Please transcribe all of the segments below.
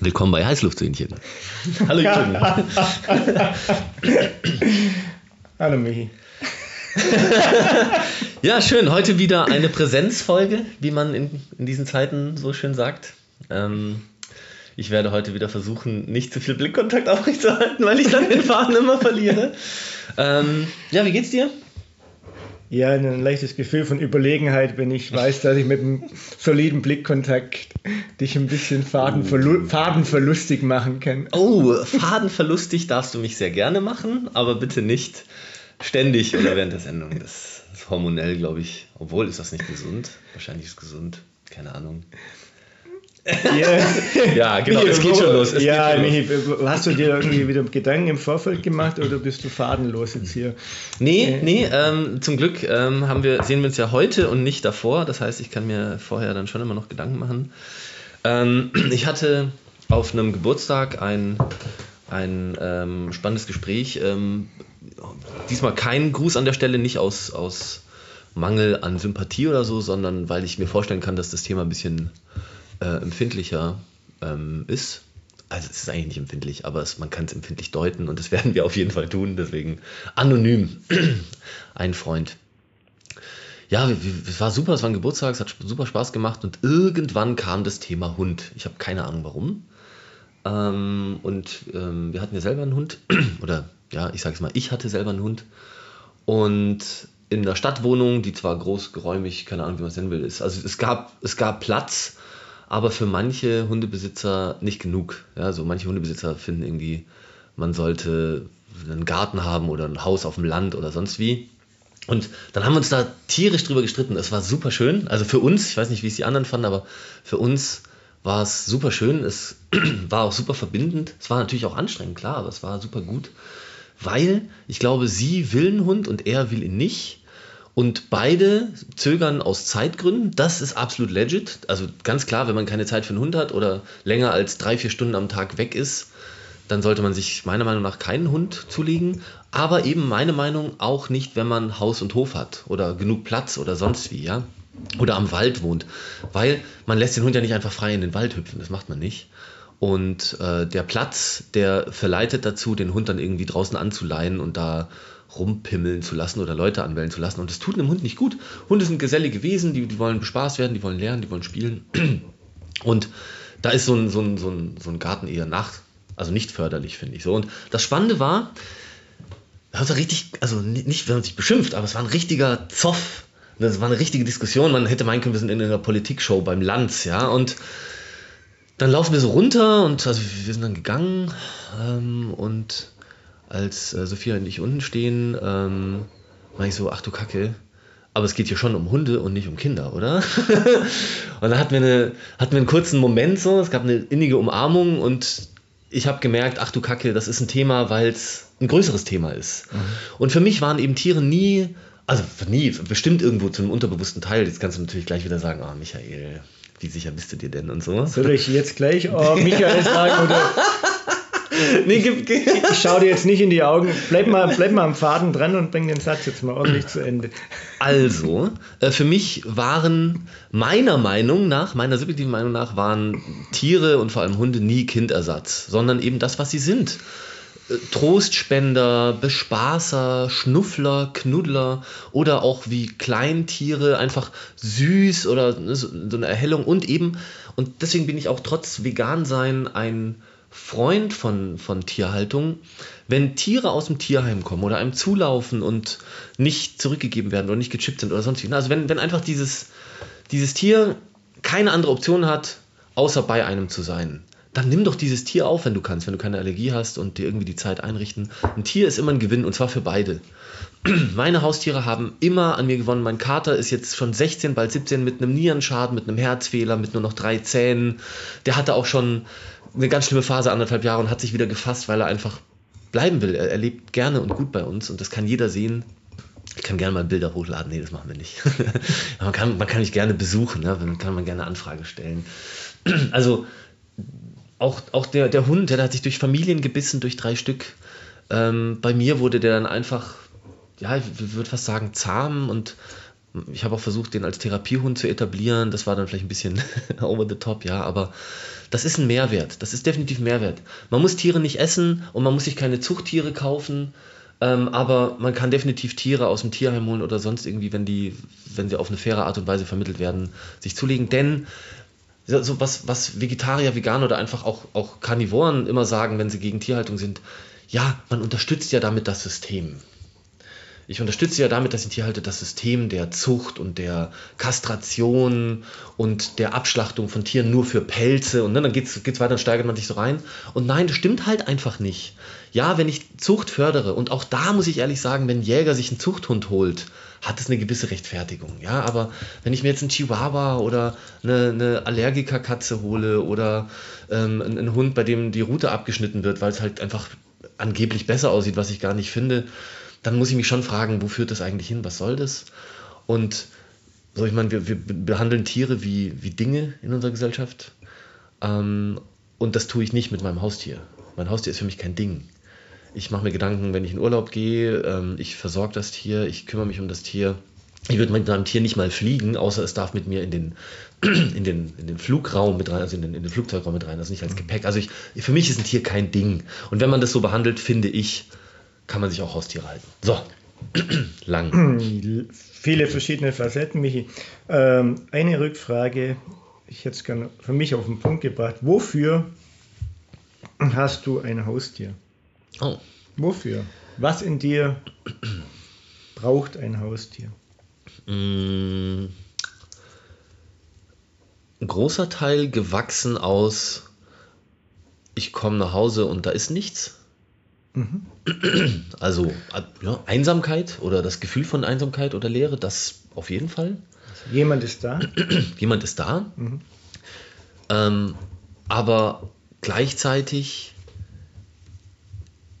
Willkommen bei Heißluftsöhnchen. Hallo Jürgen. Hallo Michi. ja, schön. Heute wieder eine Präsenzfolge, wie man in, in diesen Zeiten so schön sagt. Ähm, ich werde heute wieder versuchen, nicht zu viel Blickkontakt aufrechtzuerhalten, weil ich dann den Faden immer verliere. Ähm, ja, wie geht's dir? Ja, ein leichtes Gefühl von Überlegenheit, wenn ich weiß, dass ich mit einem soliden Blickkontakt dich ein bisschen fadenverlu fadenverlustig machen kann. Oh, fadenverlustig darfst du mich sehr gerne machen, aber bitte nicht ständig oder während der Sendung. Das ist hormonell, glaube ich. Obwohl, ist das nicht gesund? Wahrscheinlich ist es gesund. Keine Ahnung. Yeah. ja, genau, es geht schon los. Es ja, schon Michi, los. hast du dir irgendwie wieder Gedanken im Vorfeld gemacht oder bist du fadenlos jetzt hier? Nee, äh. nee, ähm, zum Glück ähm, haben wir, sehen wir uns ja heute und nicht davor. Das heißt, ich kann mir vorher dann schon immer noch Gedanken machen. Ähm, ich hatte auf einem Geburtstag ein, ein ähm, spannendes Gespräch. Ähm, diesmal kein Gruß an der Stelle, nicht aus, aus Mangel an Sympathie oder so, sondern weil ich mir vorstellen kann, dass das Thema ein bisschen äh, empfindlicher ähm, ist. Also es ist eigentlich nicht empfindlich, aber es, man kann es empfindlich deuten und das werden wir auf jeden Fall tun. Deswegen anonym. ein Freund. Ja, es war super, es war ein Geburtstag, es hat super Spaß gemacht und irgendwann kam das Thema Hund. Ich habe keine Ahnung warum. Ähm, und ähm, wir hatten ja selber einen Hund. Oder ja, ich sage es mal, ich hatte selber einen Hund. Und in der Stadtwohnung, die zwar groß, geräumig, keine Ahnung, wie man es nennen will, ist. Also es gab, es gab Platz, aber für manche Hundebesitzer nicht genug. Ja, also manche Hundebesitzer finden irgendwie, man sollte einen Garten haben oder ein Haus auf dem Land oder sonst wie. Und dann haben wir uns da tierisch drüber gestritten. Es war super schön. Also für uns, ich weiß nicht, wie es die anderen fanden, aber für uns war es super schön. Es war auch super verbindend. Es war natürlich auch anstrengend, klar, aber es war super gut. Weil ich glaube, sie will einen Hund und er will ihn nicht. Und beide zögern aus Zeitgründen. Das ist absolut legit. Also ganz klar, wenn man keine Zeit für einen Hund hat oder länger als drei, vier Stunden am Tag weg ist, dann sollte man sich meiner Meinung nach keinen Hund zulegen. Aber eben meine Meinung auch nicht, wenn man Haus und Hof hat oder genug Platz oder sonst wie, ja. Oder am Wald wohnt. Weil man lässt den Hund ja nicht einfach frei in den Wald hüpfen. Das macht man nicht. Und äh, der Platz, der verleitet dazu, den Hund dann irgendwie draußen anzuleihen und da rumpimmeln zu lassen oder Leute anwählen zu lassen. Und das tut einem Hund nicht gut. Hunde sind gesellige Wesen, die, die wollen bespaßt werden, die wollen lernen, die wollen spielen. Und da ist so ein, so ein, so ein, so ein Garten eher nach, also nicht förderlich, finde ich so. Und das Spannende war, das war richtig, also nicht, wenn man sich beschimpft, aber es war ein richtiger Zoff. Das war eine richtige Diskussion. Man hätte meinen können, wir sind in einer Politikshow beim Lanz, ja. Und dann laufen wir so runter und also wir sind dann gegangen ähm, und als äh, Sophia und ich unten stehen, ähm, mache ich so, ach du Kacke, aber es geht hier schon um Hunde und nicht um Kinder, oder? und dann hatten wir, eine, hatten wir einen kurzen Moment so, es gab eine innige Umarmung und ich habe gemerkt, ach du Kacke, das ist ein Thema, weil es ein größeres Thema ist. Mhm. Und für mich waren eben Tiere nie, also nie, bestimmt irgendwo zu einem unterbewussten Teil. Jetzt kannst du natürlich gleich wieder sagen, oh Michael, wie sicher bist du dir denn und so. Soll ich jetzt gleich oh Michael sagen oder nee, gib, gib. Ich schaue dir jetzt nicht in die Augen. Bleib mal, bleib mal am Faden dran und bring den Satz jetzt mal ordentlich zu Ende. Also, äh, für mich waren meiner Meinung nach, meiner subjektiven Meinung nach, waren Tiere und vor allem Hunde nie Kindersatz, sondern eben das, was sie sind. Trostspender, Bespaßer, Schnuffler, Knuddler oder auch wie Kleintiere, einfach süß oder so eine Erhellung und eben, und deswegen bin ich auch trotz Vegan-Sein ein Freund von, von Tierhaltung, wenn Tiere aus dem Tierheim kommen oder einem zulaufen und nicht zurückgegeben werden oder nicht gechippt sind oder sonst wie. Also wenn, wenn einfach dieses, dieses Tier keine andere Option hat, außer bei einem zu sein, dann nimm doch dieses Tier auf, wenn du kannst, wenn du keine Allergie hast und dir irgendwie die Zeit einrichten. Ein Tier ist immer ein Gewinn und zwar für beide. Meine Haustiere haben immer an mir gewonnen. Mein Kater ist jetzt schon 16, bald 17 mit einem Nierenschaden, mit einem Herzfehler, mit nur noch drei Zähnen. Der hatte auch schon eine ganz schlimme Phase, anderthalb Jahre, und hat sich wieder gefasst, weil er einfach bleiben will. Er, er lebt gerne und gut bei uns und das kann jeder sehen. Ich kann gerne mal Bilder hochladen. Nee, das machen wir nicht. man, kann, man kann mich gerne besuchen, ne? dann kann man gerne Anfrage stellen. also auch, auch der, der Hund, der hat sich durch Familien gebissen, durch drei Stück. Ähm, bei mir wurde der dann einfach, ja, ich würde fast sagen, zahm und ich habe auch versucht, den als Therapiehund zu etablieren. Das war dann vielleicht ein bisschen over the top, ja, aber das ist ein Mehrwert. Das ist definitiv Mehrwert. Man muss Tiere nicht essen und man muss sich keine Zuchttiere kaufen. Ähm, aber man kann definitiv Tiere aus dem Tierheim holen oder sonst irgendwie, wenn die, wenn sie auf eine faire Art und Weise vermittelt werden, sich zulegen. Denn so was, was Vegetarier, Veganer oder einfach auch, auch Karnivoren immer sagen, wenn sie gegen Tierhaltung sind, ja, man unterstützt ja damit das System. Ich unterstütze ja damit, dass ich Tierhalter das System der Zucht und der Kastration und der Abschlachtung von Tieren nur für Pelze und dann geht es weiter, dann steigert man sich so rein. Und nein, das stimmt halt einfach nicht. Ja, wenn ich Zucht fördere, und auch da muss ich ehrlich sagen, wenn ein Jäger sich einen Zuchthund holt, hat es eine gewisse Rechtfertigung. Ja, aber wenn ich mir jetzt einen Chihuahua oder eine, eine Allergikerkatze hole oder ähm, einen Hund, bei dem die Route abgeschnitten wird, weil es halt einfach angeblich besser aussieht, was ich gar nicht finde, dann muss ich mich schon fragen, wo führt das eigentlich hin? Was soll das? Und so, ich meine, wir, wir behandeln Tiere wie, wie Dinge in unserer Gesellschaft. Ähm, und das tue ich nicht mit meinem Haustier. Mein Haustier ist für mich kein Ding. Ich mache mir Gedanken, wenn ich in Urlaub gehe, ähm, ich versorge das Tier, ich kümmere mich um das Tier. Ich würde mit meinem Tier nicht mal fliegen, außer es darf mit mir in den, in den, in den Flugraum mit rein, also in den, in den Flugzeugraum mit rein, also nicht als Gepäck. Also ich, für mich ist ein Tier kein Ding. Und wenn man das so behandelt, finde ich, kann man sich auch Haustiere halten. So, lang. Viele verschiedene Facetten, Michi. Ähm, eine Rückfrage, ich hätte es gerne für mich auf den Punkt gebracht. Wofür hast du ein Haustier? Oh. Wofür? Was in dir braucht ein Haustier? Mm. Ein großer Teil gewachsen aus, ich komme nach Hause und da ist nichts. Mhm. Also ja, Einsamkeit oder das Gefühl von Einsamkeit oder Leere, das auf jeden Fall. Also jemand ist da. Jemand ist da. Mhm. Ähm, aber gleichzeitig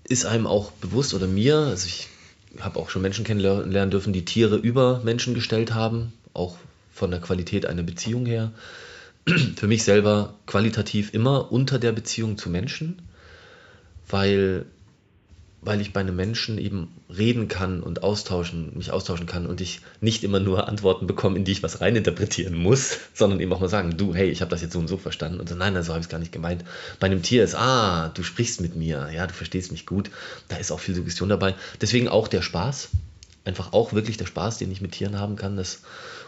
ist einem auch bewusst oder mir, also ich habe auch schon Menschen kennenlernen dürfen, die Tiere über Menschen gestellt haben, auch von der Qualität einer Beziehung her. Für mich selber qualitativ immer unter der Beziehung zu Menschen, weil weil ich bei einem Menschen eben reden kann und austauschen, mich austauschen kann und ich nicht immer nur Antworten bekomme, in die ich was reininterpretieren muss, sondern eben auch mal sagen, du, hey, ich habe das jetzt so und so verstanden und so, nein, nein, so habe ich es gar nicht gemeint. Bei einem Tier ist, ah, du sprichst mit mir, ja, du verstehst mich gut, da ist auch viel Suggestion dabei. Deswegen auch der Spaß, einfach auch wirklich der Spaß, den ich mit Tieren haben kann, das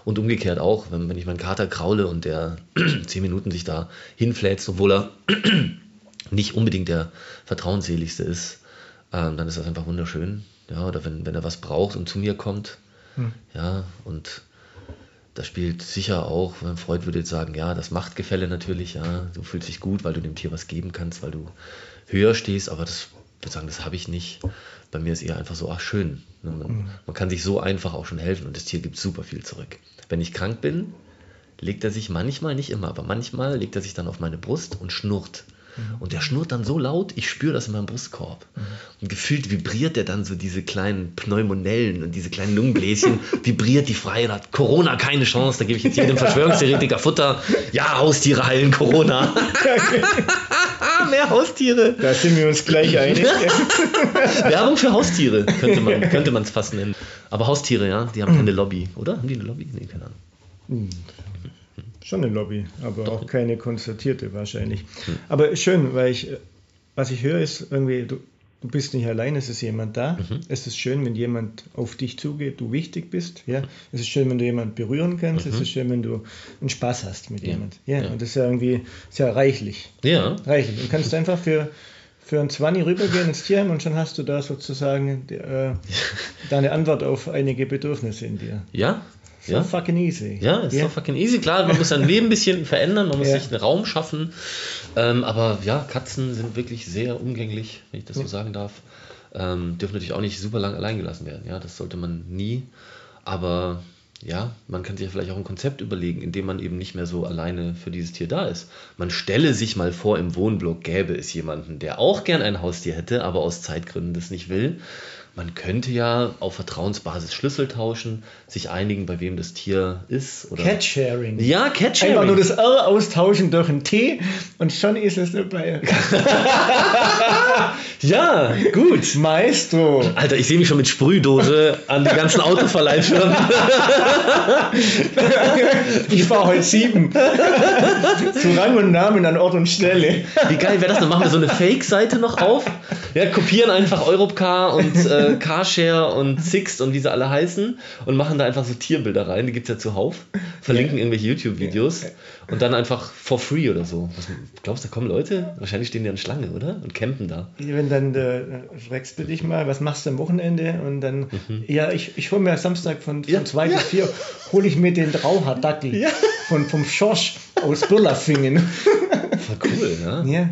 und umgekehrt auch, wenn, wenn ich meinen Kater kraule und der zehn Minuten sich da hinfläzt, obwohl er nicht unbedingt der vertrauensseligste ist, ähm, dann ist das einfach wunderschön. Ja, oder wenn, wenn er was braucht und zu mir kommt. Hm. Ja, und da spielt sicher auch, Freud würde jetzt sagen, ja, das Machtgefälle natürlich, ja, du fühlst dich gut, weil du dem Tier was geben kannst, weil du höher stehst, aber das ich würde sagen, das habe ich nicht. Bei mir ist eher einfach so, ach schön. Ne, man, mhm. man, kann sich so einfach auch schon helfen und das Tier gibt super viel zurück. Wenn ich krank bin, legt er sich manchmal, nicht immer, aber manchmal legt er sich dann auf meine Brust und schnurrt. Mhm. Und der schnurrt dann so laut, ich spüre das in meinem Brustkorb. Mhm. Und gefühlt vibriert der dann so diese kleinen Pneumonellen und diese kleinen Lungenbläschen, vibriert die frei und hat Corona keine Chance. Da gebe ich jetzt jedem Verschwörungstheoretiker Futter. Ja, Haustiere heilen Corona. Mehr Haustiere. Da sind wir uns gleich einig. Werbung für Haustiere könnte man es könnte fast nennen. Aber Haustiere, ja, die haben keine Lobby, oder? Haben die eine Lobby? Nee, keine Ahnung. Schon eine Lobby, aber Doch. auch keine konstatierte wahrscheinlich. Hm. Aber schön, weil ich, was ich höre, ist irgendwie, du, du bist nicht allein, es ist jemand da. Mhm. Es ist schön, wenn jemand auf dich zugeht, du wichtig bist. Ja? Es ist schön, wenn du jemanden berühren kannst. Mhm. Es ist schön, wenn du einen Spaß hast mit ja. jemand. Ja, ja, und das ist ja irgendwie sehr reichlich. Ja. Reichlich. Und kannst einfach für, für ein 20 rübergehen ins Tierheim und schon hast du da sozusagen die, äh, deine Antwort auf einige Bedürfnisse in dir. Ja, so ja? fucking easy. Ja, ist yeah. so fucking easy. Klar, man muss sein Leben ein bisschen verändern, man muss yeah. sich einen Raum schaffen. Ähm, aber ja, Katzen sind wirklich sehr umgänglich, wenn ich das so sagen darf. Ähm, dürfen natürlich auch nicht super lang allein gelassen werden. Ja, das sollte man nie. Aber ja, man kann sich ja vielleicht auch ein Konzept überlegen, in dem man eben nicht mehr so alleine für dieses Tier da ist. Man stelle sich mal vor, im Wohnblock gäbe es jemanden, der auch gern ein Haustier hätte, aber aus Zeitgründen das nicht will man könnte ja auf Vertrauensbasis Schlüssel tauschen, sich einigen, bei wem das Tier ist. Oder Catsharing. Ja, Catsharing. Einfach nur das R austauschen durch ein T und schon ist es dabei. ja, gut. Maestro. Alter, ich sehe mich schon mit Sprühdose an die ganzen Autoverleihfirmen. ich fahre heute sieben. Zu Rang und Namen an Ort und Stelle. Wie geil wäre das? Dann machen wir so eine Fake-Seite noch auf. Ja, kopieren einfach Europcar und äh, Carshare und Sixt und wie sie alle heißen und machen da einfach so Tierbilder rein. Die gibt es ja zuhauf. Verlinken ja. irgendwelche YouTube-Videos und dann einfach for free oder so. Was, glaubst du, da kommen Leute? Wahrscheinlich stehen die an Schlange, oder? Und campen da. Wenn dann äh, fragst du dich mal, was machst du am Wochenende? Und dann, mhm. ja, ich, ich hole mir Samstag von, von ja. zwei ja. bis vier, hole ich mir den Trauhardackel ja. von, vom Schorsch aus Birlafingen. Voll cool, ja. Ja,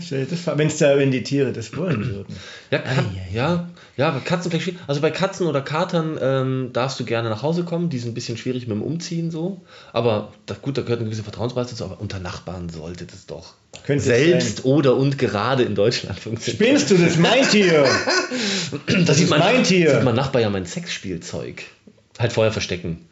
wenn's da, wenn die Tiere das wollen würden. Ja, Kat ja, ja, bei Katzen vielleicht schwierig. Also bei Katzen oder Katern ähm, darfst du gerne nach Hause kommen. Die sind ein bisschen schwierig mit dem Umziehen so. Aber das, gut, da gehört eine gewisse Vertrauensbasis dazu. Aber unter Nachbarn sollte das doch Könnte selbst oder und gerade in Deutschland funktionieren. Spinnst du das mein Tier? das, das sieht man, mein Tier. Sieht mein Nachbar ja mein Sexspielzeug. Halt vorher verstecken.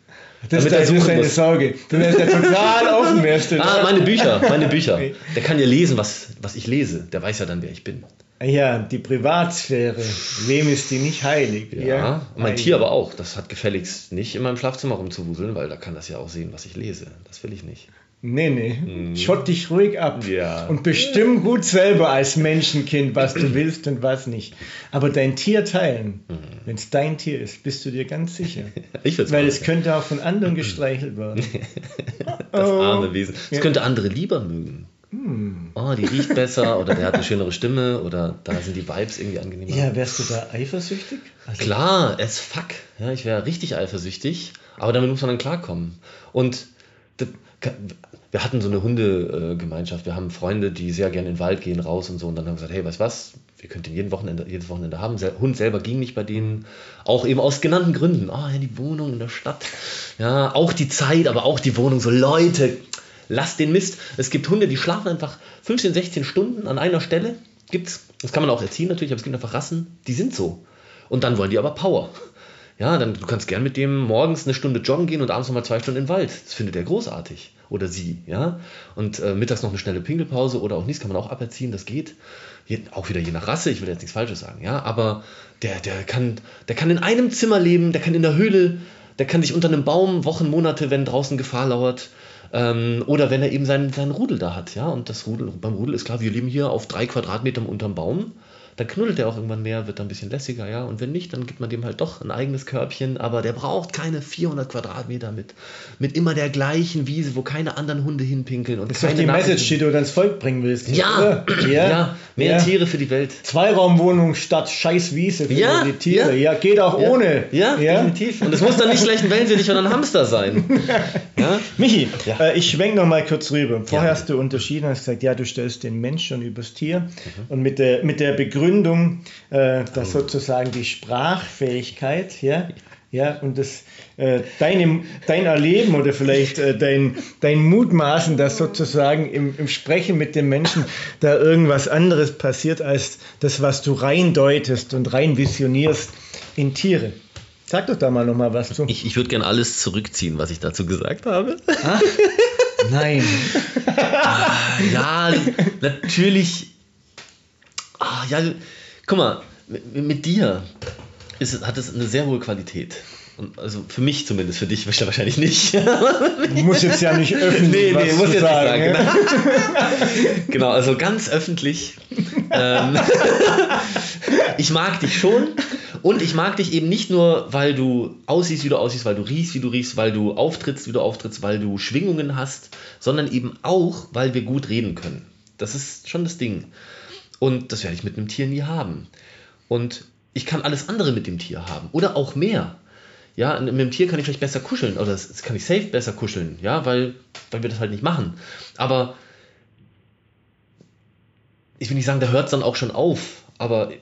Das ist deine Sorge. Du wärst ja total offen. Wärst du ah, meine Bücher, meine Bücher. Der kann ja lesen, was, was ich lese. Der weiß ja dann, wer ich bin. Ja, die Privatsphäre. Wem ist die nicht heilig? Ja, ja? mein heilig. Tier aber auch. Das hat gefälligst nicht in meinem Schlafzimmer rumzuwuseln, weil da kann das ja auch sehen, was ich lese. Das will ich nicht. Nee, nee. Mhm. Schott dich ruhig ab. Ja. Und bestimm gut selber als Menschenkind, was du willst und was nicht. Aber dein Tier teilen, mhm. wenn es dein Tier ist, bist du dir ganz sicher. ich Weil es könnte auch von anderen gestreichelt werden. das arme Wesen. Es ja. könnte andere lieber mögen. Hm. Oh, die riecht besser oder der hat eine schönere Stimme oder da sind die Vibes irgendwie angenehmer. Ja, wärst du da eifersüchtig? Also Klar, as fuck. Ja, ich wäre richtig eifersüchtig, aber damit muss man dann klarkommen. Und wir hatten so eine Hundegemeinschaft. Wir haben Freunde, die sehr gerne in den Wald gehen, raus und so. Und dann haben wir gesagt, hey, weißt was? Wir könnten jeden Wochenende, jedes Wochenende haben. Der Hund selber ging nicht bei denen. Auch eben aus genannten Gründen. Ah, oh, die Wohnung in der Stadt. Ja, auch die Zeit, aber auch die Wohnung. So, Leute, lasst den Mist. Es gibt Hunde, die schlafen einfach 15, 16 Stunden an einer Stelle. Gibt's. Das kann man auch erziehen natürlich, aber es gibt einfach Rassen, die sind so. Und dann wollen die aber Power. Ja, dann du kannst gern mit dem morgens eine Stunde joggen gehen und abends nochmal zwei Stunden den Wald. Das findet er großartig. Oder sie, ja. Und äh, mittags noch eine schnelle Pinkelpause oder auch nichts kann man auch aberziehen, das geht. Je, auch wieder je nach Rasse, ich will jetzt nichts Falsches sagen, ja. Aber der, der, kann, der kann in einem Zimmer leben, der kann in der Höhle, der kann sich unter einem Baum Wochen, Monate, wenn draußen Gefahr lauert, ähm, oder wenn er eben seinen, seinen Rudel da hat, ja. Und das Rudel, beim Rudel ist klar, wir leben hier auf drei Quadratmetern unterm Baum dann knuddelt er auch irgendwann mehr, wird dann ein bisschen lässiger, ja. Und wenn nicht, dann gibt man dem halt doch ein eigenes Körbchen, aber der braucht keine 400 Quadratmeter mit, mit immer der gleichen Wiese, wo keine anderen Hunde hinpinkeln. Und das ist doch die Message, die du ans Volk bringen willst. Ja, ja, ja, mehr ja. Tiere für die Welt. Zweiraumwohnung statt scheiß Wiese für ja, die Tiere. Ja, geht auch ohne. Ja, definitiv. Und es muss dann nicht gleich ein Wellensittich oder ein Hamster sein. ja? Michi, äh, ich schwenke noch mal kurz rüber. Vorher hast du unterschieden, hast gesagt, ja, du stellst den Mensch schon übers Tier. Mhm. Und mit der, mit der Begründung, Begründung, äh, dass sozusagen die Sprachfähigkeit, ja, ja, und das, äh, deine, dein Erleben oder vielleicht äh, dein, dein Mutmaßen, dass sozusagen im, im Sprechen mit dem Menschen da irgendwas anderes passiert als das, was du reindeutest und rein visionierst in Tiere. Sag doch da mal noch mal was zu. Ich, ich würde gerne alles zurückziehen, was ich dazu gesagt habe. Ah? Nein. ah, ja, natürlich Ah, ja, guck mal, mit, mit dir ist, hat es eine sehr hohe Qualität. Und also für mich zumindest, für dich wahrscheinlich nicht. du musst jetzt ja nicht öffentlich nee, nee, muss jetzt sagen, nicht sagen. Genau. genau, also ganz öffentlich. ähm, ich mag dich schon und ich mag dich eben nicht nur, weil du aussiehst, wie du aussiehst, weil du riechst, wie du riechst, weil du auftrittst, wie du auftrittst, weil du Schwingungen hast, sondern eben auch, weil wir gut reden können. Das ist schon das Ding. Und das werde ich mit einem Tier nie haben. Und ich kann alles andere mit dem Tier haben. Oder auch mehr. Ja, mit dem Tier kann ich vielleicht besser kuscheln. Oder das kann ich safe besser kuscheln. Ja, weil, weil wir das halt nicht machen. Aber ich will nicht sagen, da hört es dann auch schon auf. Aber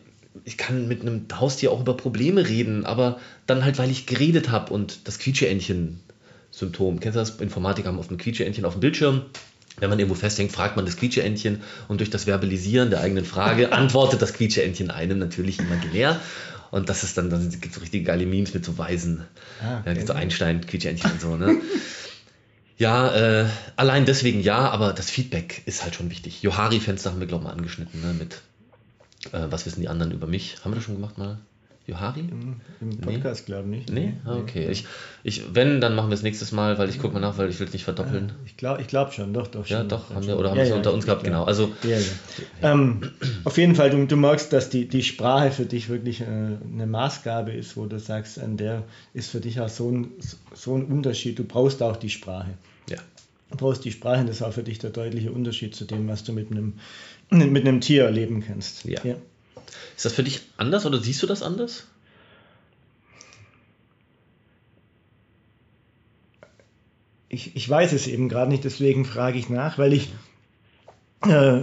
ich kann mit einem Haustier auch über Probleme reden. Aber dann halt, weil ich geredet habe und das Quietscheentchen-Symptom. Kennst du das? Informatiker haben auf dem Quietscheentchen auf dem Bildschirm wenn man irgendwo festhängt, fragt man das Quietscheentchen und durch das Verbalisieren der eigenen Frage antwortet das Quietscheentchen einem natürlich imaginär. Und das ist dann, dann gibt es so richtige geile Memes mit so Weisen. Ah, ja, okay. so Einstein, Quietschentchen und so, ne? Ja, äh, allein deswegen ja, aber das Feedback ist halt schon wichtig. Johari-Fenster haben wir, glaube ich, mal angeschnitten, ne? Mit äh, was wissen die anderen über mich? Haben wir das schon gemacht mal? Johari? Im, im Podcast, glaube ich nicht. Nee? Ah, okay. Ich, ich, wenn, dann machen wir es nächstes Mal, weil ich gucke mal nach, weil ich will es nicht verdoppeln. Ich glaube ich glaub schon, doch, doch. Ja, schon, doch, schon. haben wir, oder haben Ja, wir es ja, unter uns gehabt, genau. Also, Ja, ja. Ähm, auf jeden Fall, du, du merkst, dass die, die Sprache für dich wirklich äh, eine Maßgabe ist, wo du sagst, an der ist für dich auch so ein, so ein Unterschied. Du brauchst auch die Sprache. ja. Du brauchst die Sprache, und das ist auch für dich der deutliche Unterschied zu dem, was du mit einem, mit einem Tier erleben kannst. Ja. Ist das für dich anders oder siehst du das anders? Ich, ich weiß es eben gerade nicht, deswegen frage ich nach, weil ich äh,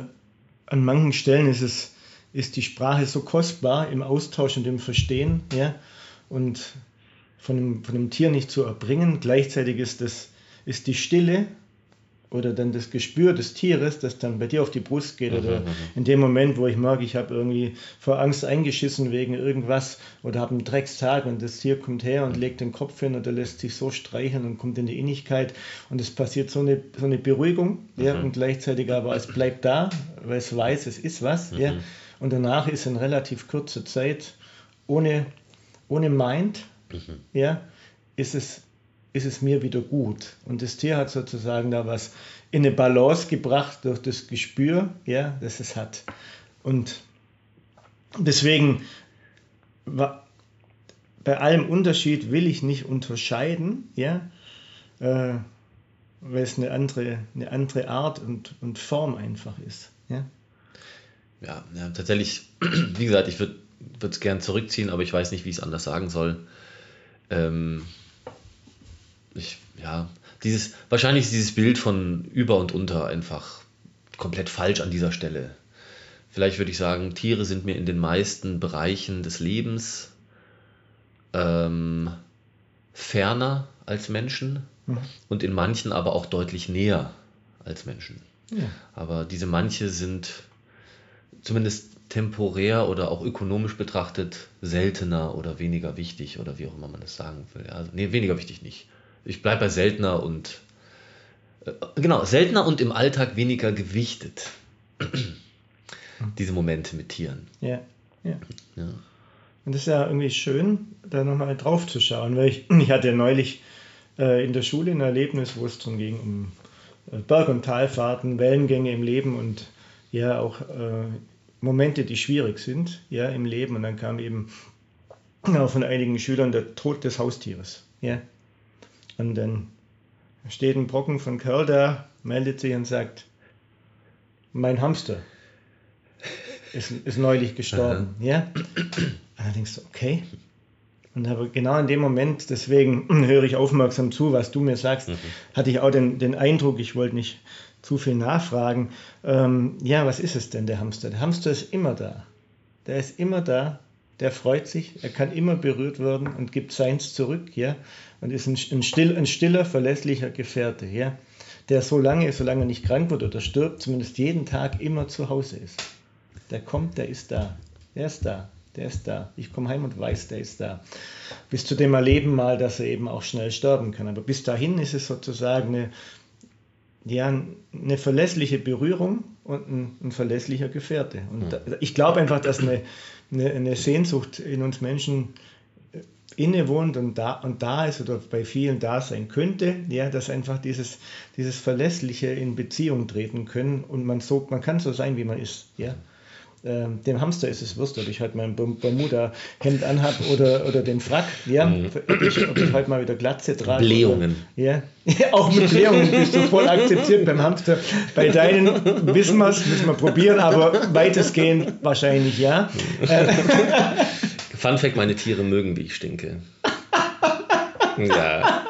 an manchen Stellen ist es ist die Sprache so kostbar im Austausch und im Verstehen, ja, und von einem, von einem Tier nicht zu erbringen. Gleichzeitig ist das ist die Stille oder dann das Gespür des Tieres, das dann bei dir auf die Brust geht oder Mhm, mhm. in dem Moment, wo ich merke, ich habe irgendwie vor Angst eingeschissen wegen irgendwas oder habe einen Dreckstag und das Tier kommt her und legt den Kopf hin oder lässt sich so streicheln und kommt in die Innigkeit und es passiert so eine, so eine Beruhigung ja, Mhm. und gleichzeitig aber es bleibt da, weil es weiß, es ist was ja, Mhm. und danach ist in relativ kurzer Zeit ohne, ohne Mind Mhm. ja, ist es, ist es mir wieder gut. Und das Tier hat sozusagen da was in eine Balance gebracht durch das Gespür, ja, das es hat. Und deswegen, bei allem Unterschied will ich nicht unterscheiden, ja, äh, weil es eine andere, eine andere Art und, und Form einfach ist. Ja. Ja, ja tatsächlich, wie gesagt, ich würde es gern zurückziehen, aber ich weiß nicht, wie ich es anders sagen soll. Ähm, ich, ja, dieses, wahrscheinlich ist dieses Bild von über und unter einfach komplett falsch an dieser Stelle. Vielleicht würde ich sagen, Tiere sind mir in den meisten Bereichen des Lebens ähm, ferner als Menschen Mhm. und in manchen aber auch deutlich näher als Menschen. Ja. Aber diese manche sind zumindest temporär oder auch ökonomisch betrachtet seltener oder weniger wichtig oder wie auch immer man das sagen will. Also, nee, weniger wichtig nicht. Ich bleibe bei seltener und äh, genau, seltener und im Alltag weniger gewichtet. Diese Momente mit Tieren. Ja, ja. Ja. Und das ist ja irgendwie schön, da nochmal drauf zu schauen, weil ich, ich hatte ja neulich äh, in der Schule ein Erlebnis, wo es darum ging, um äh, Berg- und Talfahrten, Wellengänge im Leben und ja auch äh, Momente, die schwierig sind ja, im Leben. Und dann kam eben auch von einigen Schülern der Tod des Haustieres. Ja. Und dann steht ein Brocken von Kerl da, meldet sich und sagt, mein Hamster ist, ist neulich gestorben. Ja? Und dann denkst du, okay. Und aber genau in dem Moment, deswegen höre ich aufmerksam zu, was du mir sagst, Mhm. hatte ich auch den, den Eindruck, ich wollte nicht zu viel nachfragen. Ähm, ja, was ist es denn, der Hamster? Der Hamster ist immer da. Der ist immer da. Der freut sich, er kann immer berührt werden und gibt seins zurück, ja, und ist ein, ein, still, ein stiller, verlässlicher Gefährte, ja, der so lange, solange er nicht krank wird oder stirbt, zumindest jeden Tag immer zu Hause ist. Der kommt, der ist da. Der ist da. Der ist da. Ich komme heim und weiß, der ist da. Bis zu dem Erleben mal, dass er eben auch schnell sterben kann. Aber bis dahin ist es sozusagen eine, ja, eine verlässliche Berührung und ein, ein verlässlicher Gefährte. Und da, ich glaube einfach, dass eine, eine, eine Sehnsucht in uns Menschen äh, innewohnt und da, und da ist oder bei vielen da sein könnte, ja, dass einfach dieses, dieses Verlässliche in Beziehung treten können und man so, man kann so sein, wie man ist, ja. Ähm, dem Hamster ist es wurscht, ob ich heute mein Berm- Bermuda-Hemd anhab oder, oder den Frack, ja, ob, ich, ob ich heute mal wieder Glatze trage. Blähungen. Oder, ja, auch mit Blähungen bist du voll akzeptiert beim Hamster. Bei deinen wissen wir es, müssen wir probieren, aber weitestgehend wahrscheinlich ja. Fun Fact: Meine Tiere mögen, wie ich stinke. Ja.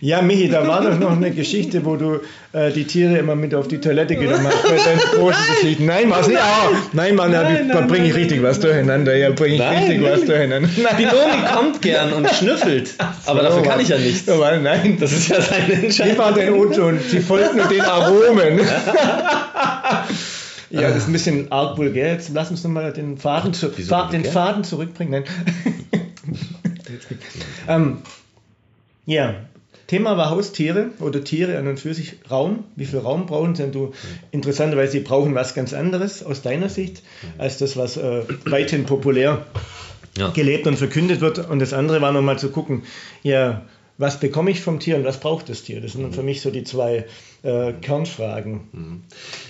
Ja, Michi, da war doch noch eine Geschichte, wo du äh, die Tiere immer mit auf die Toilette genommen hast bei deinen großen Geschichten. Nein, mach's nicht. Oh, nein, Mann, da, Nein, da nein, bringe ich nein, richtig was durcheinander. Ja, bringe ich Nein, richtig was nein. durcheinander. Die Nomi kommt gern und schnüffelt. Aber dafür kann ich ja nichts. Aber nein, Das ist ja seine Entscheidung. war dein O-Ton? Sie folgten nur den Aromen. Ja, das ist ein bisschen arg vulgär. Jetzt lass uns nochmal den Faden, zu, Faden, den Faden zurückbringen. ähm, ja, Thema war Haustiere oder Tiere an und für sich Raum. Wie viel Raum brauchen sie? Du, interessanterweise, sie brauchen was ganz anderes aus deiner Sicht als das, was äh, weithin populär ja. gelebt und verkündet wird. Und das andere war nochmal zu gucken, ja, was bekomme ich vom Tier und was braucht das Tier? Das sind mhm. für mich so die zwei äh, Kernfragen. Mhm.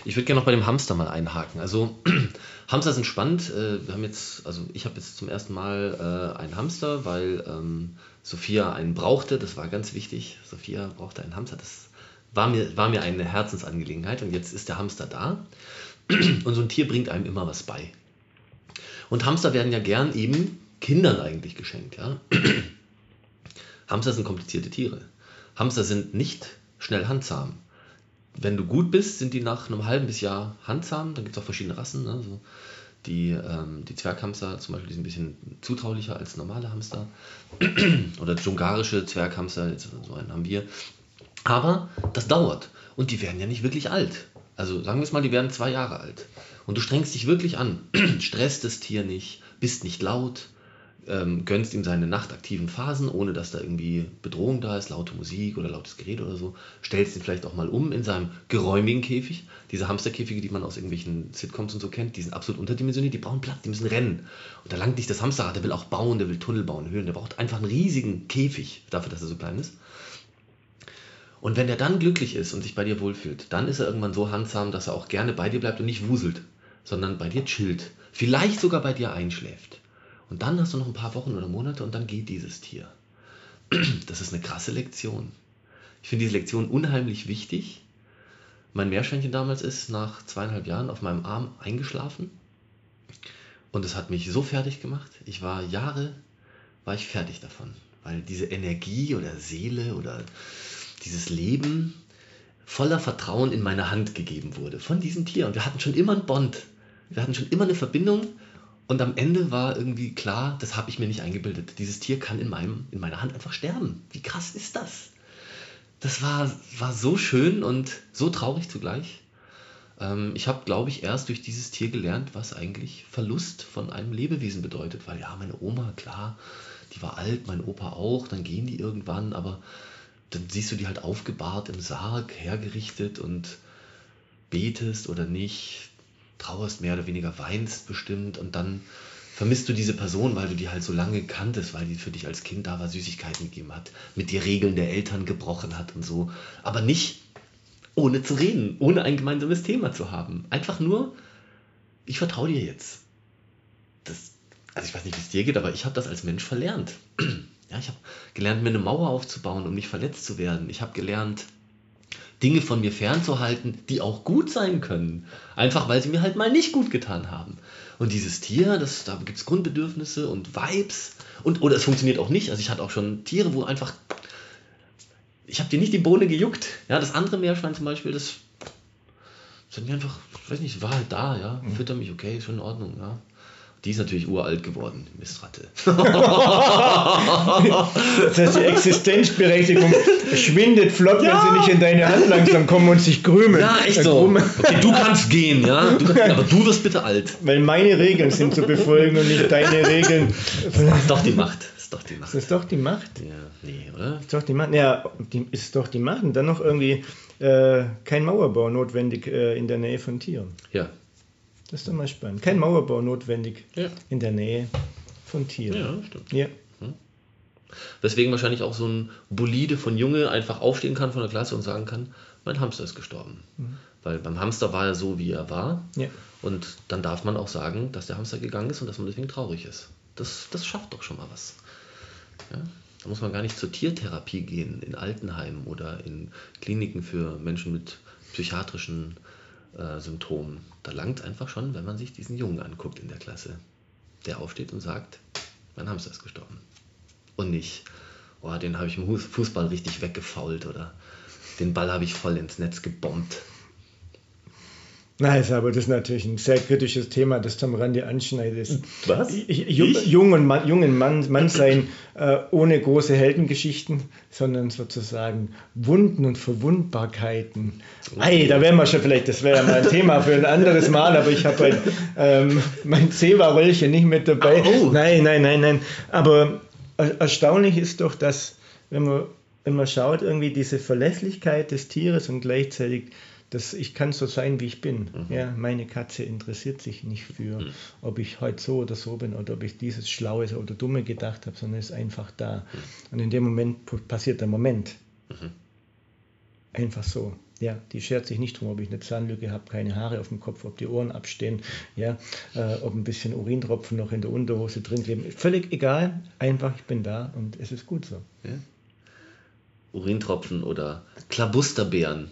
Ich würde gerne noch bei dem Hamster mal einhaken. Also Hamster sind spannend. Äh, wir haben jetzt, also ich habe jetzt zum ersten Mal äh, einen Hamster, weil ähm, Sophia einen brauchte. Das war ganz wichtig. Sophia brauchte einen Hamster. Das war mir, war mir eine Herzensangelegenheit und jetzt ist der Hamster da. Und so ein Tier bringt einem immer was bei. Und Hamster werden ja gern eben Kindern eigentlich geschenkt. Ja? Hamster sind komplizierte Tiere. Hamster sind nicht schnell handsam. Wenn du gut bist, sind die nach einem halben bis Jahr handsam. Dann gibt es auch verschiedene Rassen. Ne? So die, ähm, die Zwerghamster zum Beispiel die sind ein bisschen zutraulicher als normale Hamster. Oder dschungarische Zwerghamster, so einen haben wir. Aber das dauert. Und die werden ja nicht wirklich alt. Also sagen wir es mal, die werden zwei Jahre alt. Und du strengst dich wirklich an. Stresst das Tier nicht, bist nicht laut, ähm, gönnst ihm seine nachtaktiven Phasen, ohne dass da irgendwie Bedrohung da ist, laute Musik oder lautes Gerät oder so. Stellst ihn vielleicht auch mal um in seinem geräumigen Käfig. Diese Hamsterkäfige, die man aus irgendwelchen Sitcoms und so kennt, die sind absolut unterdimensioniert, die brauchen Platz, die müssen rennen. Und da langt nicht das Hamsterrad, der will auch bauen, der will Tunnel bauen, Höhlen, der braucht einfach einen riesigen Käfig dafür, dass er so klein ist. Und wenn er dann glücklich ist und sich bei dir wohlfühlt, dann ist er irgendwann so handsam, dass er auch gerne bei dir bleibt und nicht wuselt, sondern bei dir chillt. Vielleicht sogar bei dir einschläft. Und dann hast du noch ein paar Wochen oder Monate und dann geht dieses Tier. Das ist eine krasse Lektion. Ich finde diese Lektion unheimlich wichtig. Mein Meerschweinchen damals ist nach zweieinhalb Jahren auf meinem Arm eingeschlafen. Und es hat mich so fertig gemacht. Ich war Jahre, war ich fertig davon. Weil diese Energie oder Seele oder dieses Leben voller Vertrauen in meine Hand gegeben wurde von diesem Tier. Und wir hatten schon immer einen Bond. Wir hatten schon immer eine Verbindung und am Ende war irgendwie klar, das habe ich mir nicht eingebildet. Dieses Tier kann in, meinem, in meiner Hand einfach sterben. Wie krass ist das? Das war, war so schön und so traurig zugleich. Ähm, ich habe, glaube ich, erst durch dieses Tier gelernt, was eigentlich Verlust von einem Lebewesen bedeutet. Weil ja, meine Oma, klar, die war alt, mein Opa auch, dann gehen die irgendwann, aber dann siehst du die halt aufgebahrt im Sarg, hergerichtet und betest oder nicht trauerst mehr oder weniger, weinst bestimmt und dann vermisst du diese Person, weil du die halt so lange kanntest, weil die für dich als Kind da war, Süßigkeiten gegeben hat, mit dir Regeln der Eltern gebrochen hat und so. Aber nicht ohne zu reden, ohne ein gemeinsames Thema zu haben. Einfach nur, ich vertraue dir jetzt. Das, also ich weiß nicht, wie es dir geht, aber ich habe das als Mensch verlernt. Ja, ich habe gelernt, mir eine Mauer aufzubauen, um nicht verletzt zu werden. Ich habe gelernt, Dinge von mir fernzuhalten, die auch gut sein können. Einfach weil sie mir halt mal nicht gut getan haben. Und dieses Tier, das, da gibt es Grundbedürfnisse und Vibes. Und, oder es funktioniert auch nicht. Also ich hatte auch schon Tiere, wo einfach. Ich habe dir nicht die Bohne gejuckt. Ja, das andere Meerschwein zum Beispiel, das sind mir einfach, ich weiß nicht, war halt da, ja. Mhm. Fütter mich, okay, ist schon in Ordnung, ja. Die ist natürlich uralt geworden, Mistratte. das heißt, die Existenzberechtigung schwindet flott, ja. wenn sie nicht in deine Hand langsam kommen und sich krümeln. Ja, echt so. Okay, du kannst gehen, ja. Du, aber du wirst bitte alt. Weil meine Regeln sind zu befolgen und nicht deine Regeln. Das ist doch die Macht. Das ist doch die Macht. Das ist doch die Macht. Ja, nee, oder? Das ist doch die Macht. Ja, die ist doch die Macht. Und dann noch irgendwie äh, kein Mauerbau notwendig äh, in der Nähe von Tieren. Ja, das ist doch mal spannend. Kein Mauerbau notwendig ja. in der Nähe von Tieren. Ja, stimmt. Ja. Hm. Weswegen wahrscheinlich auch so ein Bolide von Junge einfach aufstehen kann von der Klasse und sagen kann, mein Hamster ist gestorben. Mhm. Weil beim Hamster war er so, wie er war. Ja. Und dann darf man auch sagen, dass der Hamster gegangen ist und dass man deswegen traurig ist. Das, das schafft doch schon mal was. Ja? Da muss man gar nicht zur Tiertherapie gehen, in Altenheimen oder in Kliniken für Menschen mit psychiatrischen äh, Symptomen. Da langt einfach schon, wenn man sich diesen Jungen anguckt in der Klasse, der aufsteht und sagt, mein Hamster ist gestorben. Und nicht, oh, den habe ich im Fußball richtig weggefault oder den Ball habe ich voll ins Netz gebombt. Nice, aber das ist natürlich ein sehr kritisches Thema, das Tom Randi anschneidet. Was? Jung, jungen Mann, jungen Mann, Mann sein äh, ohne große Heldengeschichten, sondern sozusagen Wunden und Verwundbarkeiten. Ei, da wären wir schon vielleicht, das wäre ja mal ein Thema für ein anderes Mal, aber ich habe halt, ähm, mein Zewa-Röllchen nicht mit dabei. Oh. Nein, nein, nein, nein. Aber erstaunlich ist doch, dass, wenn man, wenn man schaut, irgendwie diese Verlässlichkeit des Tieres und gleichzeitig das, ich kann so sein, wie ich bin. Mhm. Ja, meine Katze interessiert sich nicht für, mhm. ob ich heute so oder so bin oder ob ich dieses Schlaue oder Dumme gedacht habe, sondern ist einfach da. Mhm. Und in dem Moment passiert der Moment. Mhm. Einfach so. Ja, die schert sich nicht drum, ob ich eine Zahnlücke habe, keine Haare auf dem Kopf, ob die Ohren abstehen, ja, äh, ob ein bisschen Urintropfen noch in der Unterhose drin kleben. Völlig egal, einfach ich bin da und es ist gut so. Ja. Urintropfen oder Klabusterbeeren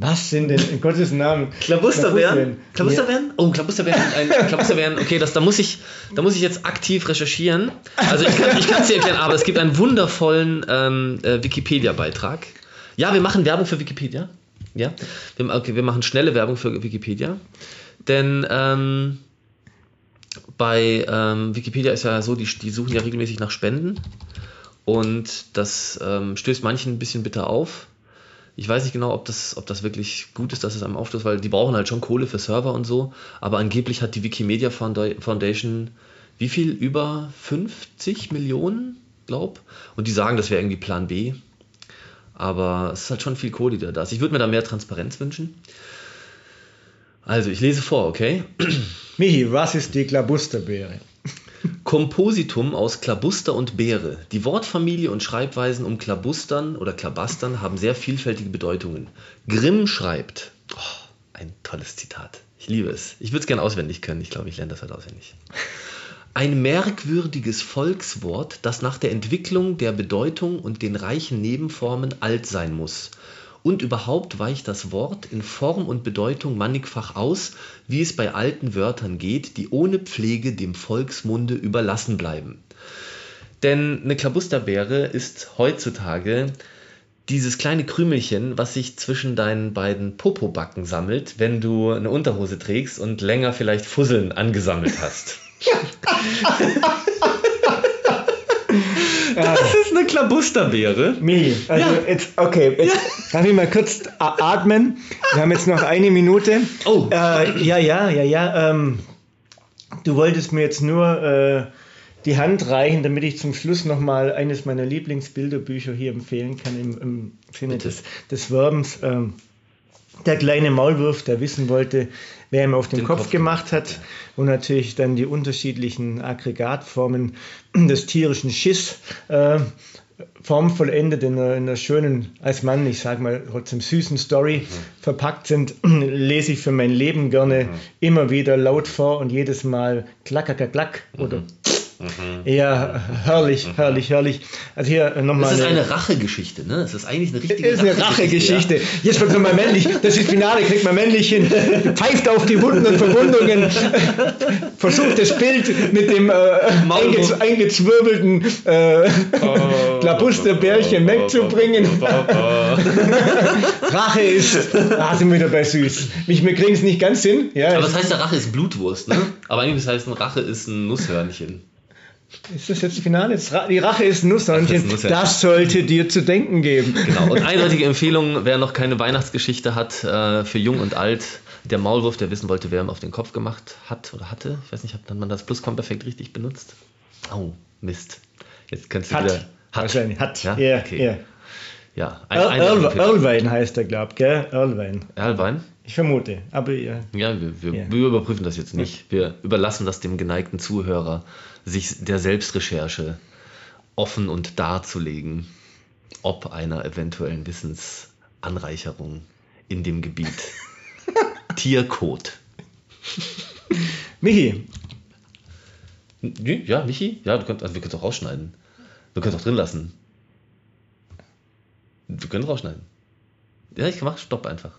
was sind denn in Gottes Namen? Klabusterbeeren? Klabusterbeeren? Oh, Klabusterbeeren. Ein, Klabusterbeeren. Okay, das, da, muss ich, da muss ich jetzt aktiv recherchieren. Also ich kann es dir erklären, aber es gibt einen wundervollen ähm, äh, Wikipedia-Beitrag. Ja, wir machen Werbung für Wikipedia. Ja, wir, okay, wir machen schnelle Werbung für Wikipedia. Denn ähm, bei ähm, Wikipedia ist ja so, die, die suchen ja regelmäßig nach Spenden. Und das ähm, stößt manchen ein bisschen bitter auf ich weiß nicht genau, ob das, ob das wirklich gut ist, dass es einem aufstößt, weil die brauchen halt schon Kohle für Server und so. Aber angeblich hat die Wikimedia Foundation wie viel? Über 50 Millionen, glaub. Und die sagen, das wäre irgendwie Plan B. Aber es ist halt schon viel Kohle, die da ist. Ich würde mir da mehr Transparenz wünschen. Also, ich lese vor, okay? Michi, was ist die Klabusterbeere? Kompositum aus Klabuster und Beere. Die Wortfamilie und Schreibweisen um Klabustern oder Klabastern haben sehr vielfältige Bedeutungen. Grimm schreibt, oh, ein tolles Zitat. Ich liebe es. Ich würde es gerne auswendig können. Ich glaube, ich lerne das halt auswendig. Ein merkwürdiges Volkswort, das nach der Entwicklung der Bedeutung und den reichen Nebenformen alt sein muss und überhaupt weicht das Wort in Form und Bedeutung mannigfach aus, wie es bei alten Wörtern geht, die ohne Pflege dem Volksmunde überlassen bleiben. Denn eine Klabusterbeere ist heutzutage dieses kleine Krümelchen, was sich zwischen deinen beiden Popobacken sammelt, wenn du eine Unterhose trägst und länger vielleicht Fusseln angesammelt hast. Ist eine Klabusterbeere. Mili, also ja. jetzt, okay, jetzt ja. darf ich mal kurz atmen. Wir haben jetzt noch eine Minute. Oh. Äh, ja, ja, ja, ja. Ähm, du wolltest mir jetzt nur äh, die Hand reichen, damit ich zum Schluss nochmal eines meiner Lieblingsbilderbücher hier empfehlen kann im, im Sinne des, des Werbens. Ähm, der kleine Maulwurf, der wissen wollte, wer ihm auf den, den Kopf, Kopf, gemacht hat und natürlich dann die unterschiedlichen Aggregatformen des tierischen Schiss äh, formvollendet in einer, in einer, schönen, als Mann, ich sage mal, trotzdem süßen Story mhm. verpackt sind, lese ich für mein Leben gerne mhm. immer wieder laut vor und jedes Mal klack, klack, klack mhm. oder Mhm. Ja, herrlich, mhm. herrlich, herrlich. Also hier nochmal. Das ist eine Rachegeschichte, ne? Das ist eigentlich eine richtige ist eine Rachegeschichte. Ja. Jetzt wird mal männlich. Das ist Finale, kriegt man männlich hin. Pfeift auf die Wunden und Verwundungen. Versucht das Bild mit dem äh, eingez eingezwirbelten äh, oh, Klabusterbärchen wegzubringen. Rache ist. Ah, sind wir wieder bei süß. Wir kriegen es nicht ganz hin. Ja, Aber was heißt ja, Rache ist Blutwurst, ne? Aber eigentlich heißt Rache ist ein Nusshörnchen. Ist das jetzt Finale? Die Rache ist Nusshörnchen. Das sollte dir zu denken geben. Genau. Und eindeutige Empfehlung, wer noch keine Weihnachtsgeschichte hat, äh, für Jung und Alt, der Maulwurf, der wissen wollte, wer ihm auf den Kopf gemacht hat oder hatte. Ich weiß nicht, hat man das Plusquamperfekt richtig benutzt? Oh, Mist. Jetzt kannst du hat. wieder. Hat. Wahrscheinlich. Hat. Ja, yeah, okay. Yeah. Ja, ein, Earl, heißt er, glaub, gell? Earlwein. Earlwein? Ich vermute, aber ja. Ja, wir, wir, ja. wir überprüfen das jetzt nicht. Wir überlassen das dem geneigten Zuhörer sich der Selbstrecherche offen und darzulegen, ob einer eventuellen Wissensanreicherung in dem Gebiet. Tiercode. Michi. Ja, Michi? Ja, du könnt, also wir können es auch rausschneiden. Wir können es auch drin lassen. Wir können rausschneiden. Ja, ich mach Stopp einfach.